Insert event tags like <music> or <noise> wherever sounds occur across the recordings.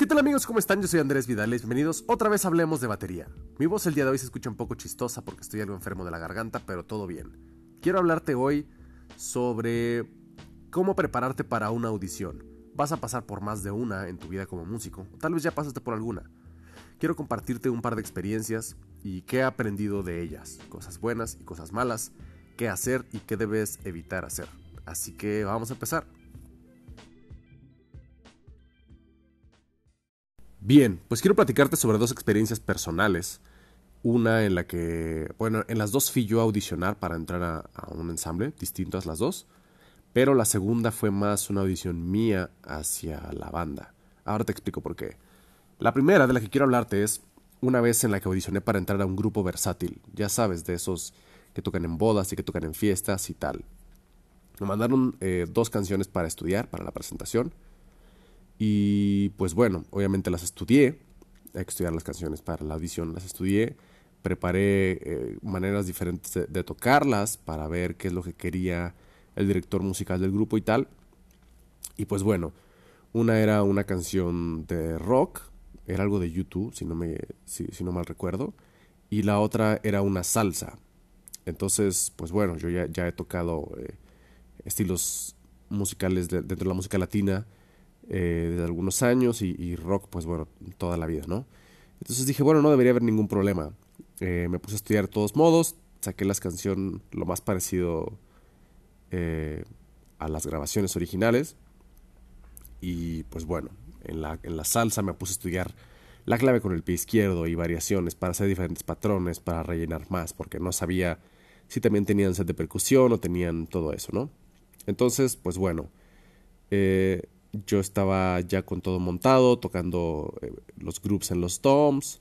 ¿Qué tal amigos? ¿Cómo están? Yo soy Andrés Vidales. Bienvenidos. Otra vez hablemos de batería. Mi voz el día de hoy se escucha un poco chistosa porque estoy algo enfermo de la garganta, pero todo bien. Quiero hablarte hoy sobre cómo prepararte para una audición. Vas a pasar por más de una en tu vida como músico, tal vez ya pasaste por alguna. Quiero compartirte un par de experiencias y qué he aprendido de ellas, cosas buenas y cosas malas, qué hacer y qué debes evitar hacer. Así que vamos a empezar. Bien, pues quiero platicarte sobre dos experiencias personales. Una en la que, bueno, en las dos fui yo a audicionar para entrar a, un ensamble, distintas las dos, pero la segunda fue más una audición mía hacia la banda. Ahora te explico por qué. La primera de la que quiero hablarte es una vez en la que audicioné para entrar a un grupo versátil, ya sabes, de esos que tocan en bodas y que tocan en fiestas y tal. Me mandaron eh, dos canciones para estudiar, para la presentación y pues bueno, obviamente las estudié, hay que estudiar las canciones para la audición, las estudié, preparé eh, maneras diferentes de, tocarlas para ver qué es lo que quería el director musical del grupo y tal. Y pues bueno, una era una canción de rock, era algo de YouTube, si no, me, si, no mal recuerdo, y la otra era una salsa. Entonces, pues bueno, yo ya, ya he tocado eh, estilos musicales dentro de la música latina eh, de algunos años y, rock, pues bueno, toda la vida, ¿no? Entonces dije, bueno, no debería haber ningún problema. Eh, me puse a estudiar de todos modos, saqué las canciones lo más parecido eh, a las grabaciones originales. Y pues bueno, en la, en la salsa me puse a estudiar la clave con el pie izquierdo y variaciones para hacer diferentes patrones, para rellenar más, porque no sabía si también tenían set de percusión o tenían todo eso, ¿no? Entonces, pues bueno, eh, yo estaba ya con todo montado, tocando eh, los groups en los toms,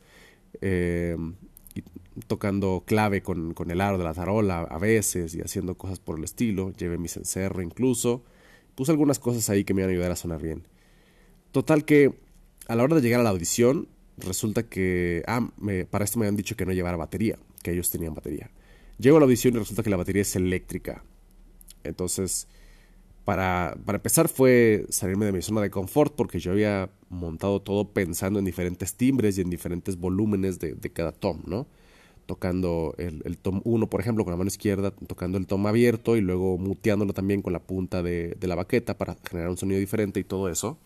y tocando clave con, el aro de la tarola a veces y haciendo cosas por el estilo. Llevé mi cencerro incluso. Puse algunas cosas ahí que me iban a ayudar a sonar bien. Total que a la hora de llegar a la audición, resulta que. Ah, para esto me habían dicho que no llevara batería, que ellos tenían batería. Llego a la audición y resulta que la batería es eléctrica. Entonces para, empezar fue salirme de mi zona de confort porque yo había montado todo pensando en diferentes timbres y en diferentes volúmenes de, cada tom, ¿no? Tocando el, tom 1, por ejemplo, con la mano izquierda, tocando el tom abierto y luego muteándolo también con la punta de, la baqueta para generar un sonido diferente y todo eso,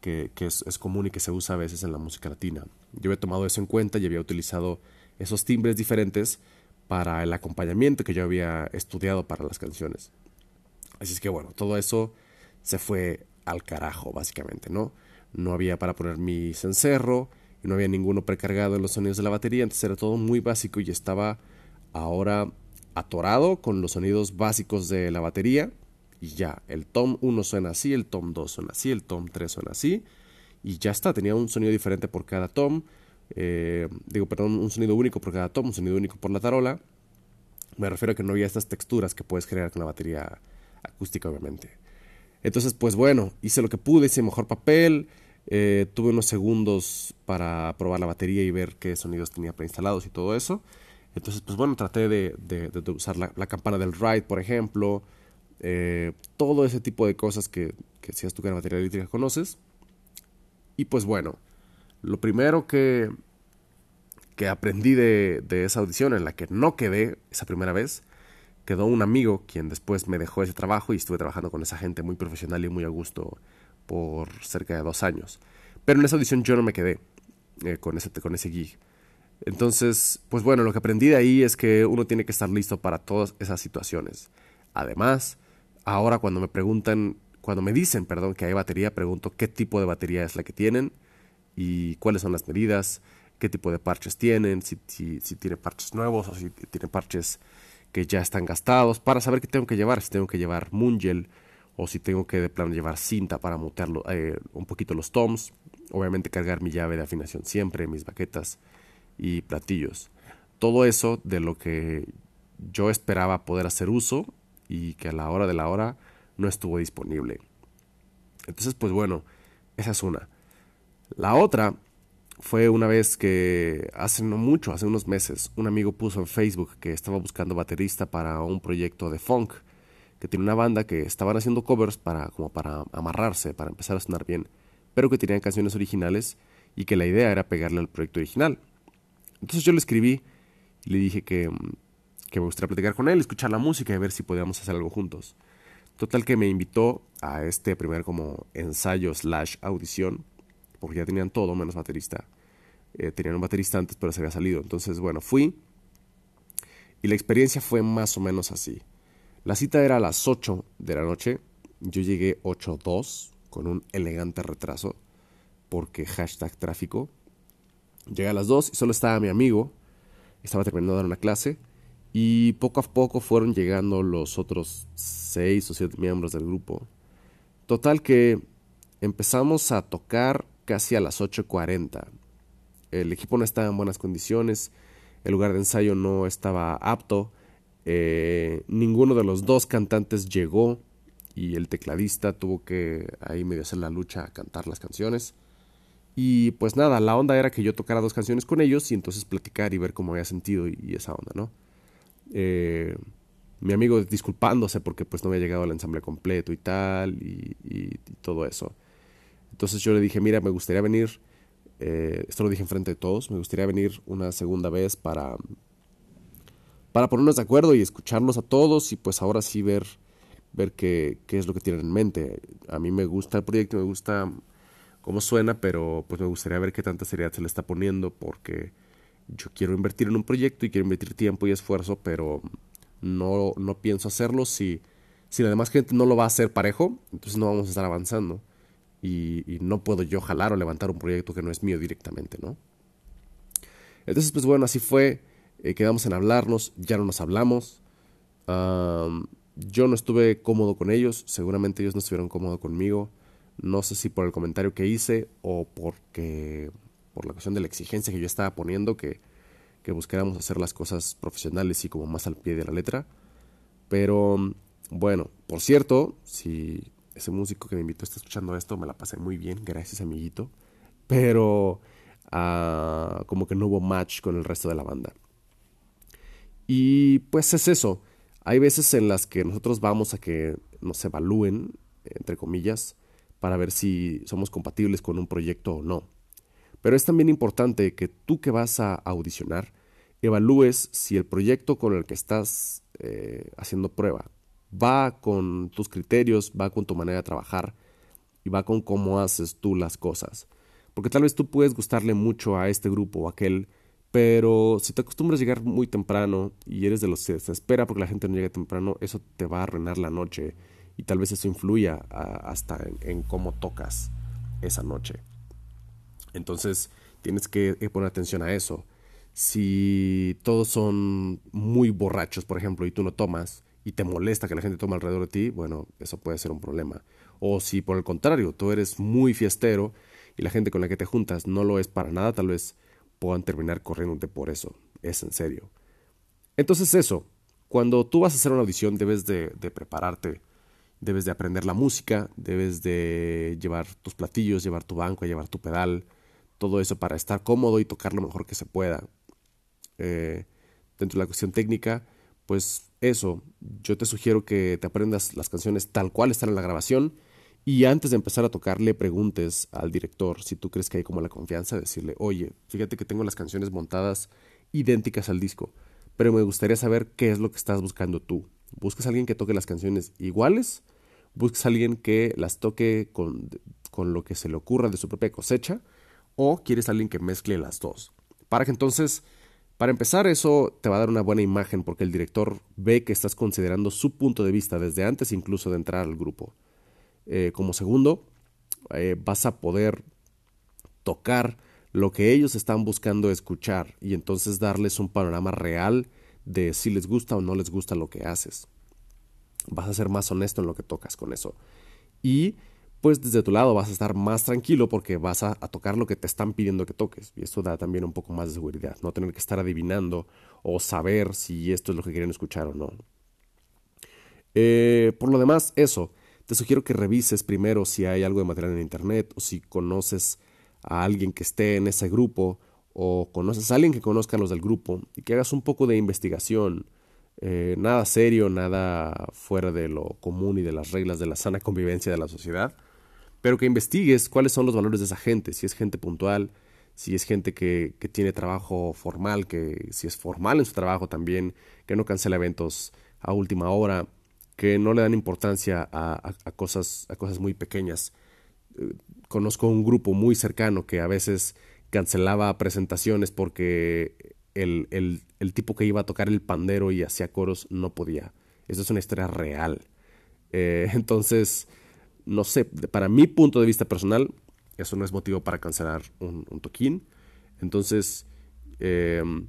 que, es, es, común y que se usa a veces en la música latina. Yo había tomado eso en cuenta y había utilizado esos timbres diferentes para el acompañamiento que yo había estudiado para las canciones. Así es que bueno, todo eso se fue al carajo, básicamente, ¿no? No había para poner mi cencerro y no había ninguno precargado en los sonidos de la batería, entonces era todo muy básico y estaba ahora atorado con los sonidos básicos de la batería y ya, el tom 1 suena así, el tom 2 suena así, el tom 3 suena así y ya está, tenía un sonido diferente por cada tom, eh, digo, perdón, un sonido único por cada tom, un sonido único por la tarola. Me refiero a que no había estas texturas que puedes crear con la batería acústica obviamente. Entonces, pues bueno, hice lo que pude, hice mejor papel, eh, tuve unos segundos para probar la batería y ver qué sonidos tenía preinstalados y todo eso. Entonces, pues bueno, traté de, usar la, campana del ride, por ejemplo, eh, todo ese tipo de cosas que, si has tocado batería eléctrica conoces. Y pues bueno, lo primero que, que aprendí de, de esa audición en la que no quedé esa primera vez quedó un amigo quien después me dejó ese trabajo y estuve trabajando con esa gente muy profesional y muy a gusto por cerca de dos años. Pero en esa audición yo no me quedé eh, con, ese, con ese gig. Entonces, pues bueno, lo que aprendí de ahí es que uno tiene que estar listo para todas esas situaciones. Además, ahora cuando me preguntan, cuando me dicen, perdón, que hay batería, pregunto qué tipo de batería es la que tienen y cuáles son las medidas, qué tipo de parches tienen, si, si, si tiene parches nuevos o si tiene parches que ya están gastados para saber qué tengo que llevar, si tengo que llevar Mungel o si tengo que de plano llevar cinta para mutearlo eh, un poquito los toms, obviamente cargar mi llave de afinación siempre, mis baquetas y platillos. Todo eso de lo que yo esperaba poder hacer uso y que a la hora de la hora no estuvo disponible. Entonces, pues bueno, esa es una. La otra fue una vez que hace no mucho, hace unos meses, un amigo puso en Facebook que estaba buscando baterista para un proyecto de funk, que tiene una banda que estaban haciendo covers para como para amarrarse, para empezar a sonar bien, pero que tenían canciones originales y que la idea era pegarle al proyecto original. Entonces yo le escribí y le dije que, que me gustaría platicar con él, escuchar la música y ver si podíamos hacer algo juntos. Total que me invitó a este primer como ensayo slash audición, porque ya tenían todo menos baterista. Eh, tenían un baterista antes, pero se había salido. Entonces, bueno, fui y la experiencia fue más o menos así. La cita era a las 8 de la noche. Yo llegué 8.2 con un elegante retraso porque hashtag tráfico. Llegué a las 2 y solo estaba mi amigo. Estaba terminando de dar una clase. Y poco a poco fueron llegando los otros 6 o 7 miembros del grupo. Total que empezamos a tocar casi a las 8.40. El equipo no estaba en buenas condiciones el lugar de ensayo no estaba apto, eh, ninguno de los dos cantantes llegó y el tecladista tuvo que ahí medio hacer la lucha a cantar las canciones. Y pues nada, la onda era que yo tocara dos canciones con ellos y entonces platicar y ver cómo había sentido y, esa onda, ¿no? Eh, mi amigo disculpándose porque pues no había llegado al ensamble completo y tal y, y todo eso. Entonces yo le dije, mira, me gustaría venir eh, esto lo dije enfrente de todos, me gustaría venir una segunda vez para, para ponernos de acuerdo y escucharlos a todos y pues ahora sí ver, ver qué, qué es lo que tienen en mente. A mí me gusta el proyecto, me gusta cómo suena, pero pues me gustaría ver qué tanta seriedad se le está poniendo porque yo quiero invertir en un proyecto y quiero invertir tiempo y esfuerzo, pero no, no pienso hacerlo si, si la demás gente no lo va a hacer parejo, entonces no vamos a estar avanzando y, no puedo yo jalar o levantar un proyecto que no es mío directamente, ¿no? Entonces, pues bueno, así fue, eh, quedamos en hablarnos, ya no nos hablamos, yo no estuve cómodo con ellos, seguramente ellos no estuvieron cómodos conmigo, no sé si por el comentario que hice o porque por la cuestión de la exigencia que yo estaba poniendo, que, que buscáramos hacer las cosas profesionales y como más al pie de la letra, pero bueno, por cierto, si ese músico que me invitó está escuchando esto, me la pasé muy bien, gracias amiguito, pero uh, como que no hubo match con el resto de la banda. Y pues es eso, hay veces en las que nosotros vamos a que nos evalúen, entre comillas, para ver si somos compatibles con un proyecto o no. Pero es también importante que tú que vas a audicionar, evalúes si el proyecto con el que estás eh, haciendo prueba va con tus criterios, va con tu manera de trabajar y va con cómo haces tú las cosas. Porque tal vez tú puedes gustarle mucho a este grupo o aquel, pero si te acostumbras a llegar muy temprano y eres de los que se espera porque la gente no llega temprano, eso te va a arruinar la noche y tal vez eso influya hasta en, cómo tocas esa noche. Entonces tienes que poner atención a eso. Si todos son muy borrachos, por ejemplo, y tú no tomas, y te molesta que la gente tome alrededor de ti, bueno, eso puede ser un problema. O si por el contrario, tú eres muy fiestero y la gente con la que te juntas no lo es para nada, tal vez puedan terminar corriéndote por eso. Es en serio. Entonces eso, cuando tú vas a hacer una audición debes de, de prepararte, debes de aprender la música, debes de llevar tus platillos, llevar tu banco, llevar tu pedal, todo eso para estar cómodo y tocar lo mejor que se pueda. Eh, dentro de la cuestión técnica, pues eso, yo te sugiero que te aprendas las canciones tal cual están en la grabación y antes de empezar a tocar le preguntes al director si tú crees que hay como la confianza de decirle, oye, fíjate que tengo las canciones montadas idénticas al disco, pero me gustaría saber qué es lo que estás buscando tú. ¿Buscas a alguien que toque las canciones iguales? ¿Buscas a alguien que las toque con, con lo que se le ocurra de su propia cosecha? ¿O quieres alguien que mezcle las dos? Para que entonces para empezar, eso te va a dar una buena imagen porque el director ve que estás considerando su punto de vista desde antes incluso de entrar al grupo. Eh, como segundo, eh, vas a poder tocar lo que ellos están buscando escuchar y entonces darles un panorama real de si les gusta o no les gusta lo que haces. Vas a ser más honesto en lo que tocas con eso. Y pues desde tu lado vas a estar más tranquilo porque vas a, tocar lo que te están pidiendo que toques. Y esto da también un poco más de seguridad, no tener que estar adivinando o saber si esto es lo que quieren escuchar o no. Eh, por lo demás, eso, te sugiero que revises primero si hay algo de material en internet o si conoces a alguien que esté en ese grupo o conoces a alguien que conozca a los del grupo y que hagas un poco de investigación. Eh, nada serio, nada fuera de lo común y de las reglas de la sana convivencia de la sociedad pero que investigues cuáles son los valores de esa gente, si es gente puntual, si es gente que, tiene trabajo formal, que si es formal en su trabajo también, que no cancela eventos a última hora, que no le dan importancia a, cosas, a cosas muy pequeñas. Eh, conozco un grupo muy cercano que a veces cancelaba presentaciones porque el, el, tipo que iba a tocar el pandero y hacía coros no podía. Eso es una historia real. Eh, <laughs> entonces, no sé, para mi punto de vista personal, eso no es motivo para cancelar un, toquín. Entonces, em,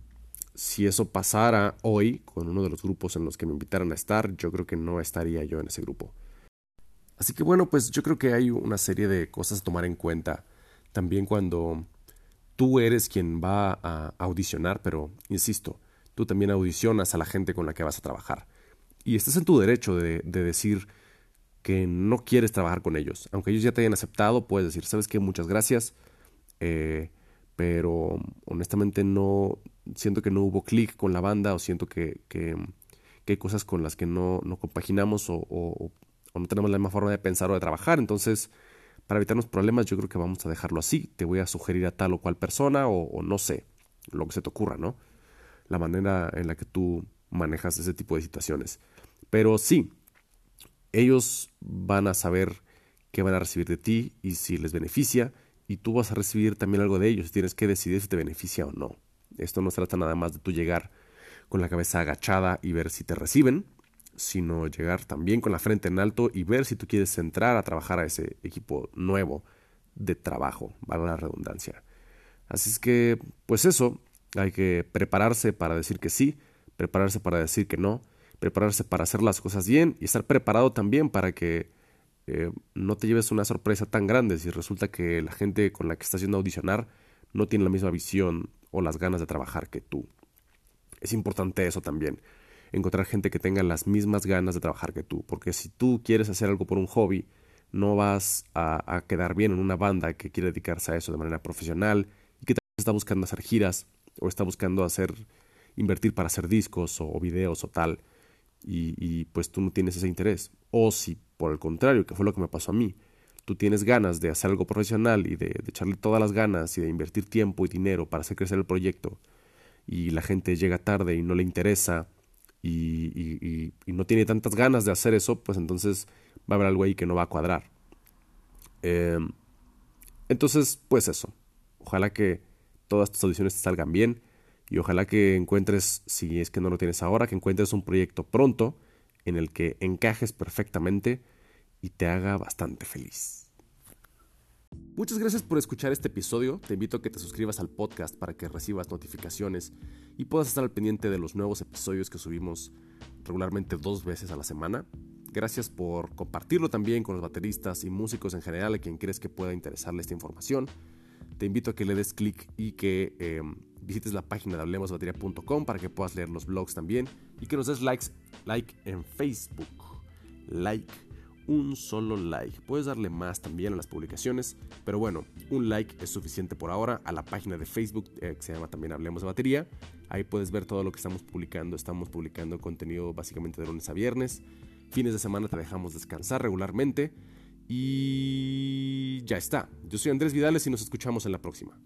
si eso pasara hoy con uno de los grupos en los que me invitaran a estar, yo creo que no estaría yo en ese grupo. Así que bueno, pues yo creo que hay una serie de cosas a tomar en cuenta. También cuando tú eres quien va a audicionar, pero insisto, tú también audicionas a la gente con la que vas a trabajar. Y estás en tu derecho de, de decir, que no quieres trabajar con ellos. Aunque ellos ya te hayan aceptado, puedes decir, ¿sabes qué? Muchas gracias. Eh, pero honestamente no siento que no hubo clic con la banda o siento que, que, hay cosas con las que no, no compaginamos o, o, no tenemos la misma forma de pensar o de trabajar. Entonces, para evitarnos problemas, yo creo que vamos a dejarlo así. Te voy a sugerir a tal o cual persona o, o no sé, lo que se te ocurra, ¿no? La manera en la que tú manejas ese tipo de situaciones. Pero sí, ellos van a saber qué van a recibir de ti y si les beneficia, y tú vas a recibir también algo de ellos. Tienes que decidir si te beneficia o no. Esto no se trata nada más de tú llegar con la cabeza agachada y ver si te reciben, sino llegar también con la frente en alto y ver si tú quieres entrar a trabajar a ese equipo nuevo de trabajo, vale la redundancia. Así es que, pues eso, hay que prepararse para decir que sí, prepararse para decir que no, prepararse para hacer las cosas bien y estar preparado también para que eh, no te lleves una sorpresa tan grande si resulta que la gente con la que estás yendo a audicionar no tiene la misma visión o las ganas de trabajar que tú. Es importante eso también, encontrar gente que tenga las mismas ganas de trabajar que tú, porque si tú quieres hacer algo por un hobby, no vas a, quedar bien en una banda que quiere dedicarse a eso de manera profesional y que está buscando hacer giras o está buscando hacer invertir para hacer discos o videos o tal y, pues tú no tienes ese interés. O si por el contrario, que fue lo que me pasó a mí, tú tienes ganas de hacer algo profesional y de, echarle todas las ganas y de invertir tiempo y dinero para hacer crecer el proyecto y la gente llega tarde y no le interesa y, no tiene tantas ganas de hacer eso, pues entonces va a haber algo ahí que no va a cuadrar. Em, entonces, pues eso. Ojalá que todas tus audiciones te salgan bien y ojalá que encuentres, si es que no lo tienes ahora, que encuentres un proyecto pronto en el que encajes perfectamente y te haga bastante feliz. Muchas gracias por escuchar este episodio. Te invito a que te suscribas al podcast para que recibas notificaciones y puedas estar al pendiente de los nuevos episodios que subimos regularmente dos veces a la semana. Gracias por compartirlo también con los bateristas y músicos en general a quien crees que pueda interesarle esta información. Te invito a que le des clic y que em, visites la página de hablemosbatería.com para que puedas leer los blogs también y que nos des likes, like en Facebook. Like, un solo like. Puedes darle más también a las publicaciones, pero bueno, un like es suficiente por ahora a la página de Facebook eh, que se llama también Hablemos de Batería. Ahí puedes ver todo lo que estamos publicando. Estamos publicando contenido básicamente de lunes a viernes. Fines de semana te dejamos descansar regularmente. Y ya está. Yo soy Andrés Vidales y nos escuchamos en la próxima.